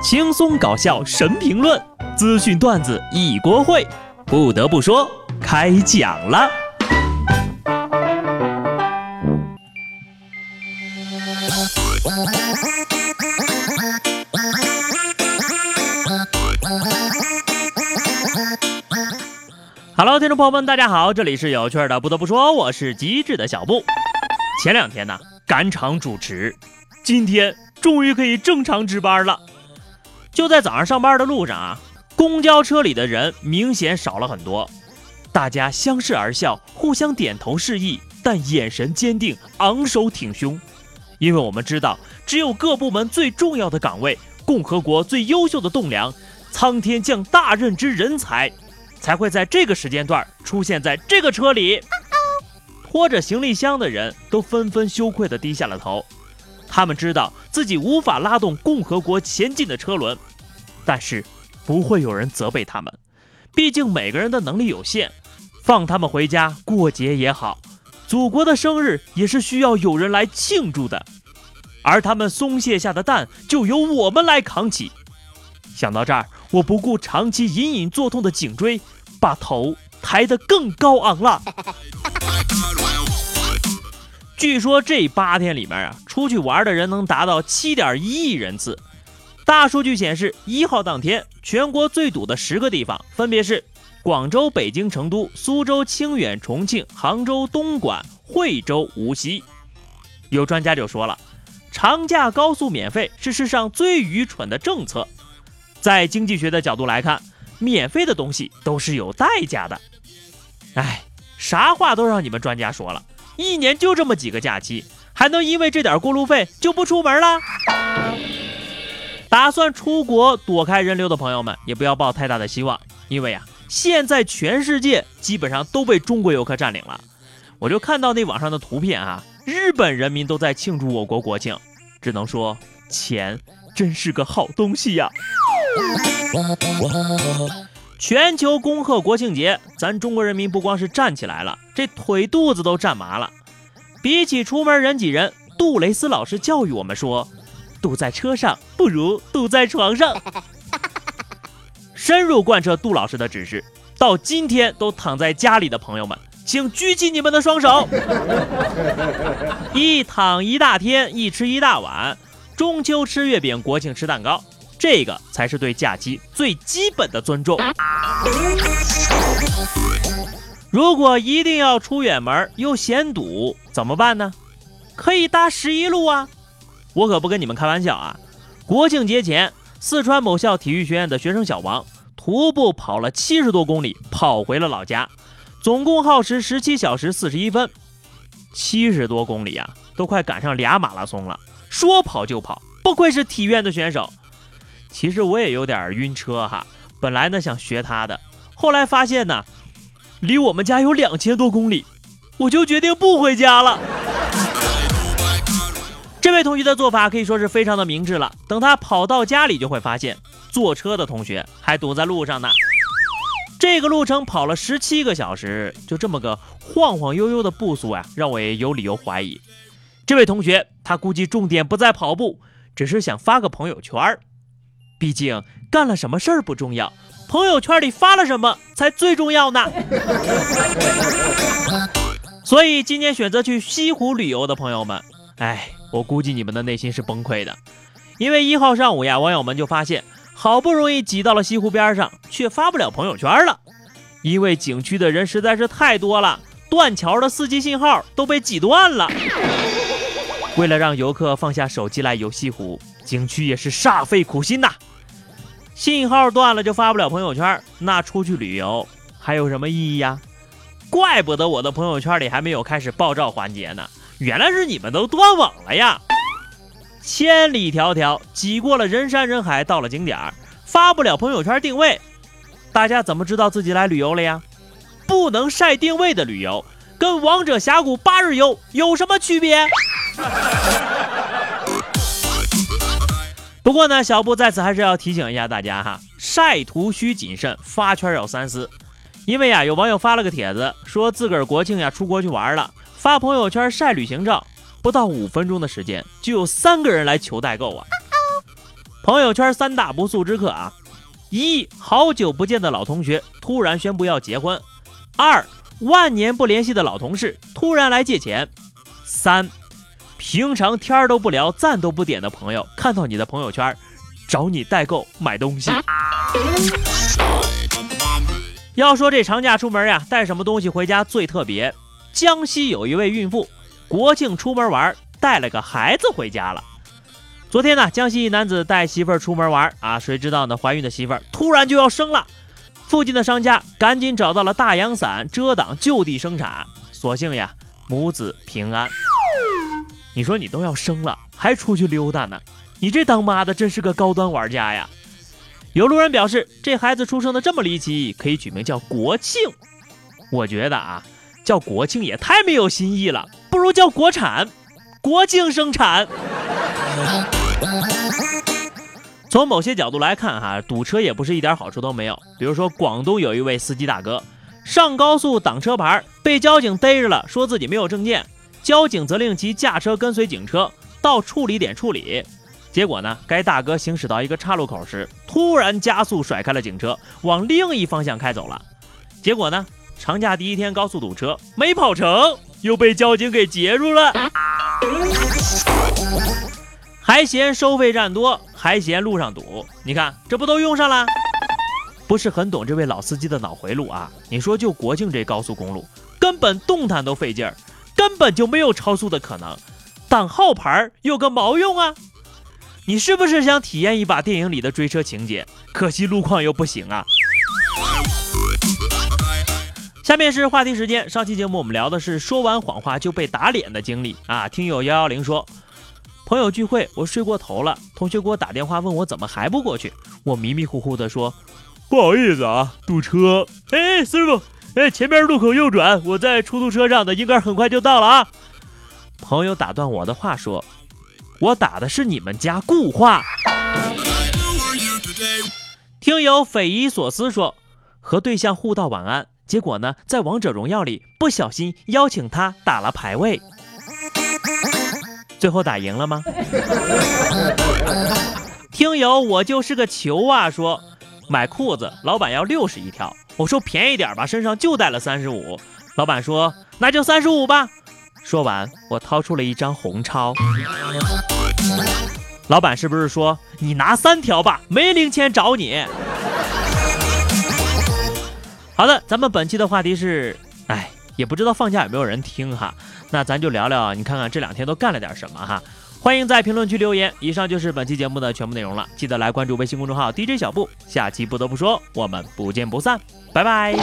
轻松搞笑神评论，资讯段子一锅烩。不得不说，开讲了。Hello，听众朋友们，大家好，这里是有趣的。不得不说，我是机智的小布。前两天呢，赶场主持，今天终于可以正常值班了。就在早上上班的路上啊，公交车里的人明显少了很多，大家相视而笑，互相点头示意，但眼神坚定，昂首挺胸，因为我们知道，只有各部门最重要的岗位，共和国最优秀的栋梁，苍天降大任之人才。才会在这个时间段出现在这个车里，拖着行李箱的人都纷纷羞愧地低下了头。他们知道自己无法拉动共和国前进的车轮，但是不会有人责备他们，毕竟每个人的能力有限。放他们回家过节也好，祖国的生日也是需要有人来庆祝的，而他们松懈下的担就由我们来扛起。想到这儿。我不顾长期隐隐作痛的颈椎，把头抬得更高昂了。据说这八天里面啊，出去玩的人能达到七点一亿人次。大数据显示，一号当天全国最堵的十个地方分别是广州、北京、成都、苏州、清远、重庆、杭州、东莞、惠州、无锡。有专家就说了，长假高速免费是世上最愚蠢的政策。在经济学的角度来看，免费的东西都是有代价的。哎，啥话都让你们专家说了，一年就这么几个假期，还能因为这点过路费就不出门了？打算出国躲开人流的朋友们，也不要抱太大的希望，因为啊，现在全世界基本上都被中国游客占领了。我就看到那网上的图片啊，日本人民都在庆祝我国国庆，只能说钱真是个好东西呀。全球恭贺国庆节，咱中国人民不光是站起来了，这腿肚子都站麻了。比起出门人挤人，杜蕾斯老师教育我们说：“堵在车上不如堵在床上。”深入贯彻杜老师的指示，到今天都躺在家里的朋友们，请举起你们的双手。一躺一大天，一吃一大碗，中秋吃月饼，国庆吃蛋糕。这个才是对假期最基本的尊重。如果一定要出远门又嫌堵，怎么办呢？可以搭十一路啊！我可不跟你们开玩笑啊！国庆节前，四川某校体育学院的学生小王徒步跑了七十多公里，跑回了老家，总共耗时十七小时四十一分。七十多公里啊，都快赶上俩马拉松了，说跑就跑，不愧是体院的选手。其实我也有点晕车哈，本来呢想学他的，后来发现呢，离我们家有两千多公里，我就决定不回家了。这位同学的做法可以说是非常的明智了。等他跑到家里，就会发现坐车的同学还堵在路上呢。这个路程跑了十七个小时，就这么个晃晃悠悠的步速呀，让我也有理由怀疑，这位同学他估计重点不在跑步，只是想发个朋友圈儿。毕竟干了什么事儿不重要，朋友圈里发了什么才最重要呢。所以今年选择去西湖旅游的朋友们，哎，我估计你们的内心是崩溃的，因为一号上午呀，网友们就发现，好不容易挤到了西湖边上，却发不了朋友圈了，因为景区的人实在是太多了，断桥的 4G 信号都被挤断了。为了让游客放下手机来游西湖，景区也是煞费苦心呐。信号断了就发不了朋友圈，那出去旅游还有什么意义呀？怪不得我的朋友圈里还没有开始爆照环节呢，原来是你们都断网了呀！千里迢迢挤过了人山人海，到了景点发不了朋友圈定位，大家怎么知道自己来旅游了呀？不能晒定位的旅游，跟王者峡谷八日游有什么区别？不过呢，小布在此还是要提醒一下大家哈，晒图需谨慎，发圈要三思。因为呀，有网友发了个帖子，说自个儿国庆呀出国去玩了，发朋友圈晒旅行照，不到五分钟的时间，就有三个人来求代购啊。朋友圈三大不速之客啊：一、好久不见的老同学突然宣布要结婚；二、万年不联系的老同事突然来借钱；三、平常天儿都不聊、赞都不点的朋友看到你的朋友圈，找你代购买东西。要说这长假出门呀，带什么东西回家最特别？江西有一位孕妇，国庆出门玩，带了个孩子回家了。昨天呢，江西一男子带媳妇儿出门玩啊，谁知道呢？怀孕的媳妇儿突然就要生了，附近的商家赶紧找到了大阳伞遮挡，就地生产。所幸呀，母子平安。你说你都要生了，还出去溜达呢？你这当妈的真是个高端玩家呀！有路人表示，这孩子出生的这么离奇，可以取名叫国庆。我觉得啊，叫国庆也太没有新意了，不如叫国产，国庆生产。从某些角度来看，哈，堵车也不是一点好处都没有。比如说，广东有一位司机大哥上高速挡车牌，被交警逮着了，说自己没有证件，交警责令其驾车跟随警车到处理点处理。结果呢，该大哥行驶到一个岔路口时，突然加速甩开了警车，往另一方向开走了。结果呢，长假第一天高速堵车没跑成，又被交警给截住了。还嫌收费站多，还嫌路上堵，你看这不都用上了？不是很懂这位老司机的脑回路啊！你说就国庆这高速公路，根本动弹都费劲儿，根本就没有超速的可能，挡号牌有个毛用啊！你是不是想体验一把电影里的追车情节？可惜路况又不行啊！下面是话题时间，上期节目我们聊的是说完谎话就被打脸的经历啊！听友幺幺零说。朋友聚会，我睡过头了。同学给我打电话问我怎么还不过去，我迷迷糊糊的说：“不好意思啊，堵车。”哎，师傅，哎，前面路口右转，我在出租车上的，应该很快就到了啊。朋友打断我的话说：“我打的是你们家固话。”听友匪夷所思说：“和对象互道晚安，结果呢，在王者荣耀里不小心邀请他打了排位。”最后打赢了吗？听友我就是个球啊，说买裤子，老板要六十一条，我说便宜点吧，身上就带了三十五，老板说那就三十五吧。说完，我掏出了一张红钞。老板是不是说你拿三条吧，没零钱找你？好的，咱们本期的话题是，哎，也不知道放假有没有人听哈。那咱就聊聊，你看看这两天都干了点什么哈？欢迎在评论区留言。以上就是本期节目的全部内容了，记得来关注微信公众号 DJ 小布。下期不得不说，我们不见不散，拜拜。